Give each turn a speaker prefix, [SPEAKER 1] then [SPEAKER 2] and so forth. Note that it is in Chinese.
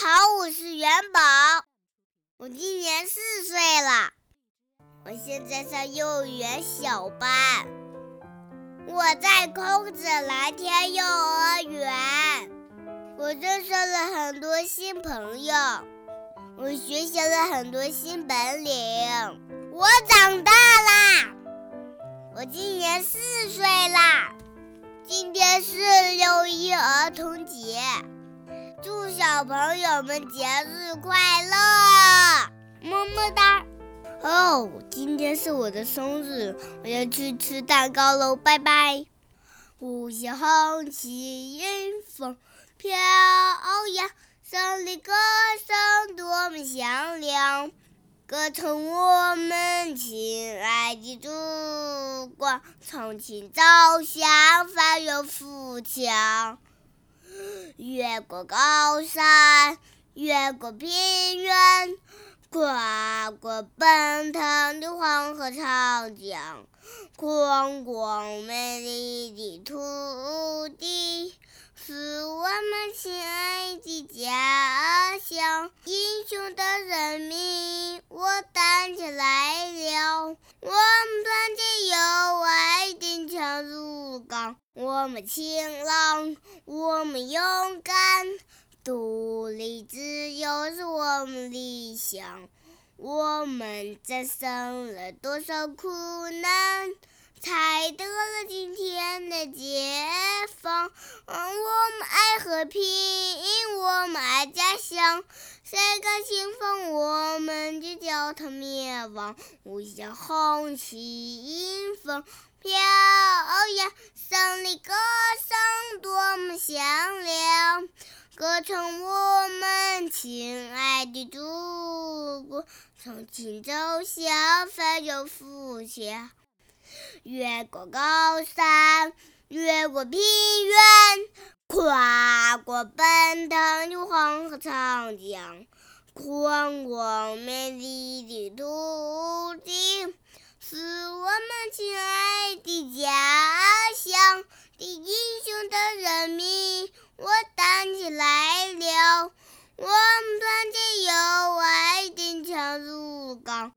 [SPEAKER 1] 好，我是元宝，我今年四岁了，我现在上幼儿园小班。我在空子蓝天幼儿园，我认识了很多新朋友，我学习了很多新本领。我长大啦，我今年四岁啦。今天是六一儿童节。祝小朋友们节日快乐，么么哒！哦，今天是我的生日，我要去吃蛋糕喽，拜拜！五星红旗迎风飘扬，胜利歌声多么响亮，歌唱我们亲爱的祖国，重庆早向繁荣富强。越过高山，越过平原，跨过奔腾的黄河长江，宽广美丽的土地是我们亲爱的家乡。英雄的人民，我站起来了，我我们勤劳，我们勇敢，独立自由是我们理想。我们战胜了多少苦难，才得了今天的解放。我们爱和平，我们爱家乡。谁敢侵犯我们，就叫他灭亡。五星红旗迎风飘扬。胜利歌声多么响亮，歌唱我们亲爱的祖国，从今走向繁荣富强。越过高山，越过平原，跨过奔腾的黄河长江，宽广美丽的土地。是我们亲爱的家乡的英雄的人民，我站起来了，我